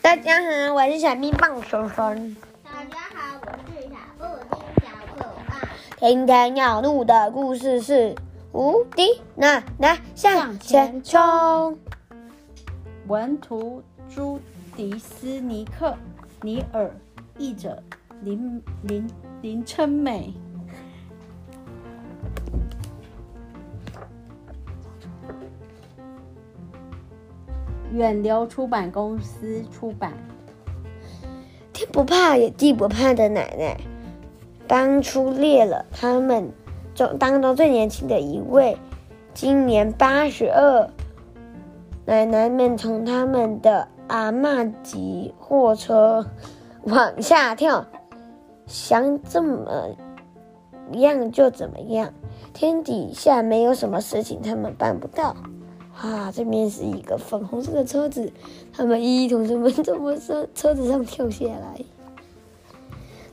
大家好，我是小蜜棒熊熊。大家好，我是小布丁小可爱。今天要录的故事是《无敌奶奶向前冲》。文图朱迪斯尼克尼尔，译者林林林琛美。远流出版公司出版。天不怕也地不怕的奶奶，当初列了他们中当中最年轻的一位，今年八十二。奶奶们从他们的阿嬷级货车往下跳，想怎么样就怎么样，天底下没有什么事情他们办不到。啊，这边是一个粉红色的车子，他们一同学们从车车子上跳下来。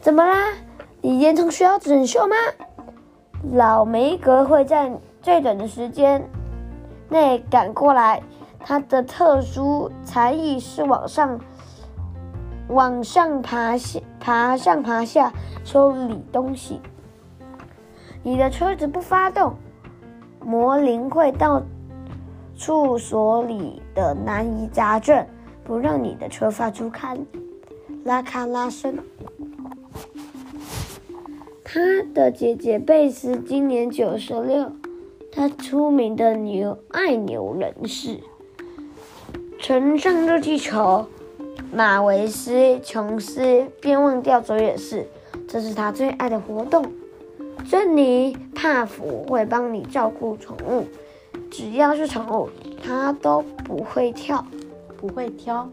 怎么啦？你严重需要整修吗？老梅格会在最短的时间内赶过来。他的特殊才艺是往上、往上爬下、爬上爬下修理东西。你的车子不发动，魔灵会到处所里的难以杂症，不让你的车发出咔拉咔拉声。他的姐姐贝斯今年九十六，他出名的牛爱牛人士。乘上热气球，马维斯·琼斯边忘掉走远事，这是他最爱的活动。珍妮·帕芙会帮你照顾宠物，只要是宠物，它都不会跳，不会挑。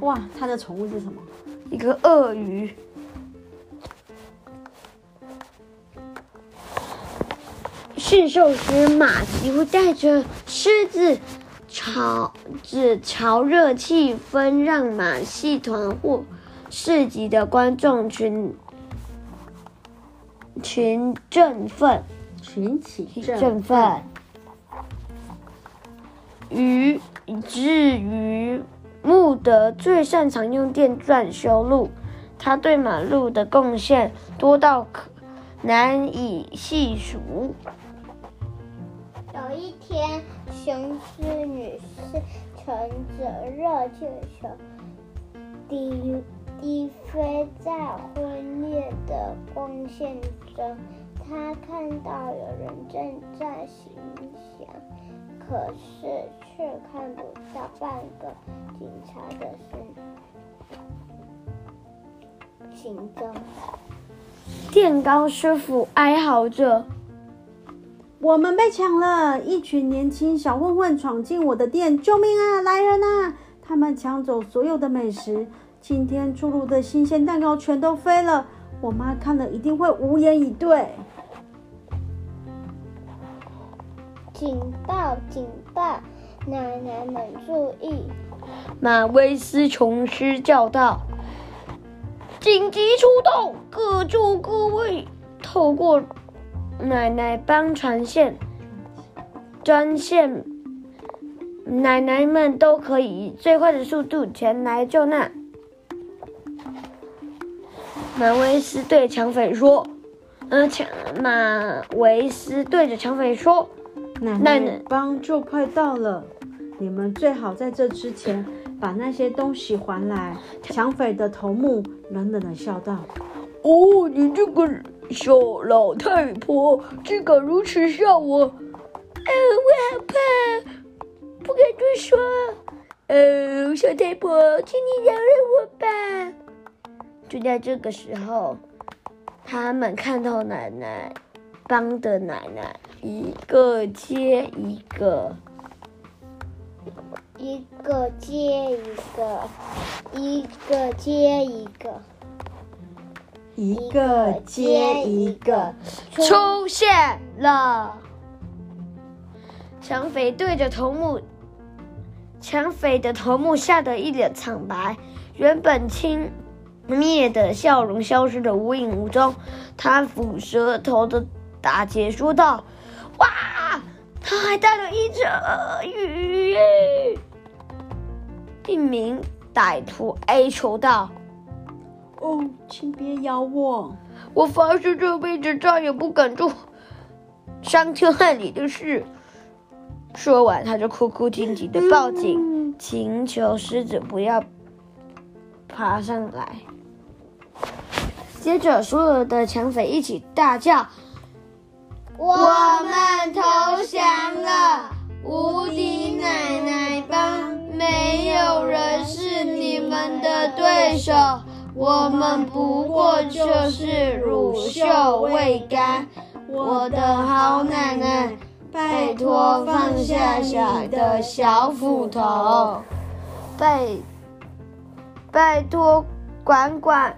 哇，它的宠物是什么？一个鳄鱼。驯兽师马吉会带着狮子。朝只潮热气氛，让马戏团或市集的观众群群振奋，群起振奋。奋于至于穆德最擅长用电钻修路，他对马路的贡献多到可难以细数。有一天，雄狮女士乘着热气球低低飞在昏烈的光线中，她看到有人正在行，可是却看不到半个警察的身行踪。电高师傅哀嚎着。我们被抢了！一群年轻小混混闯进我的店，救命啊！来人啊！他们抢走所有的美食，今天出炉的新鲜蛋糕全都飞了。我妈看了一定会无言以对。警报！警报！奶奶们注意！马威斯琼斯叫道：“紧急出动！各就各位！”透过。奶奶帮传线专线，奶奶们都可以以最快的速度前来救难。马维斯对抢匪说：“、呃，抢马维斯对着抢匪说，奶奶帮就快到了，你们最好在这之前把那些东西还来。”抢匪的头目冷冷的笑道：“哦，你这个。”小老太婆，竟敢如此笑我！呃，我好怕，不敢多说。呃，小太婆，请你饶了我吧。就在这个时候，他们看到奶奶帮的奶奶一个接一个，一个接一个，一个接一个。一个接一个出现了，抢匪对着头目，抢匪的头目吓得一脸惨白，原本轻蔑的笑容消失的无影无踪。他抚舌头的大姐说道：“哇，他还带了一只鳄鱼！”一名歹徒哀求道：“哦，请别咬我！我发誓这辈子再也不敢做伤天害理的事。”说完，他就哭哭啼啼的报警，请求狮子不要爬上来。接着，所有的抢匪一起大叫：“我们投降了！无敌奶奶帮，没有人是你们的对手，我们不过就是乳臭未干。我的好奶奶，拜托放下小的小斧头，拜拜托管管。”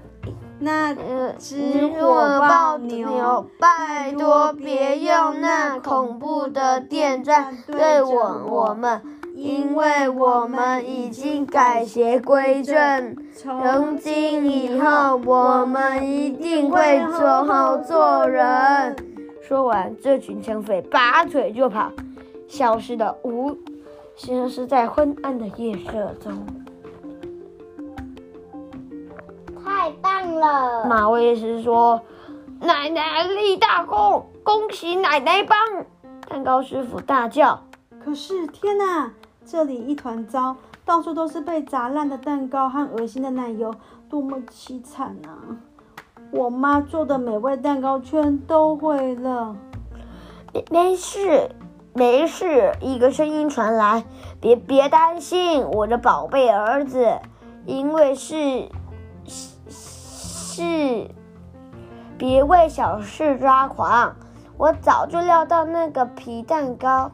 那只火爆牛，拜托别用那恐怖的电钻对我我们，因为我们已经改邪归正，从今以后我们一定会好好做人。说完，这群抢匪拔腿就跑，消失的无，消失在昏暗的夜色中。太棒了！马卫士说：“奶奶立大功，恭喜奶奶帮！”蛋糕师傅大叫：“可是天哪，这里一团糟，到处都是被砸烂的蛋糕和恶心的奶油，多么凄惨啊！我妈做的美味蛋糕圈都毁了。”没没事，没事。一个声音传来：“别别担心，我的宝贝儿子，因为是。”是，别为小事抓狂。我早就料到那个皮蛋糕，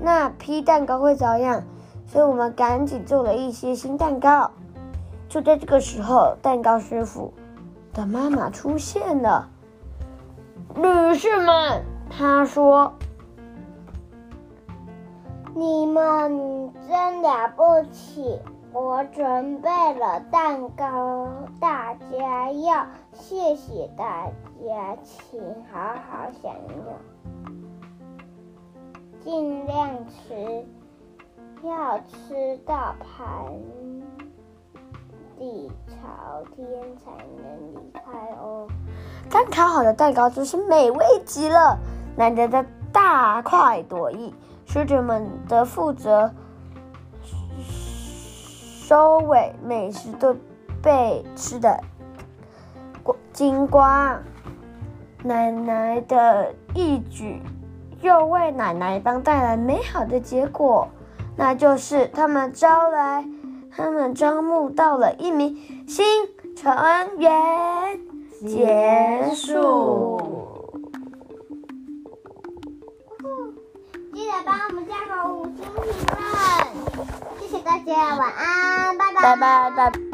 那批蛋糕会遭殃，所以我们赶紧做了一些新蛋糕。就在这个时候，蛋糕师傅的妈妈出现了。女士们，她说：“你们真了不起。”我准备了蛋糕，大家要谢谢大家，请好好享用，尽量吃，要吃到盘底朝天才能离开哦。刚烤好的蛋糕真是美味极了，难得的大快朵颐，师姐们的负责。收尾美食都被吃的光精光，奶奶的义举又为奶奶帮带来美好的结果，那就是他们招来，他们招募到了一名新成员。结晚安，拜拜。拜拜拜。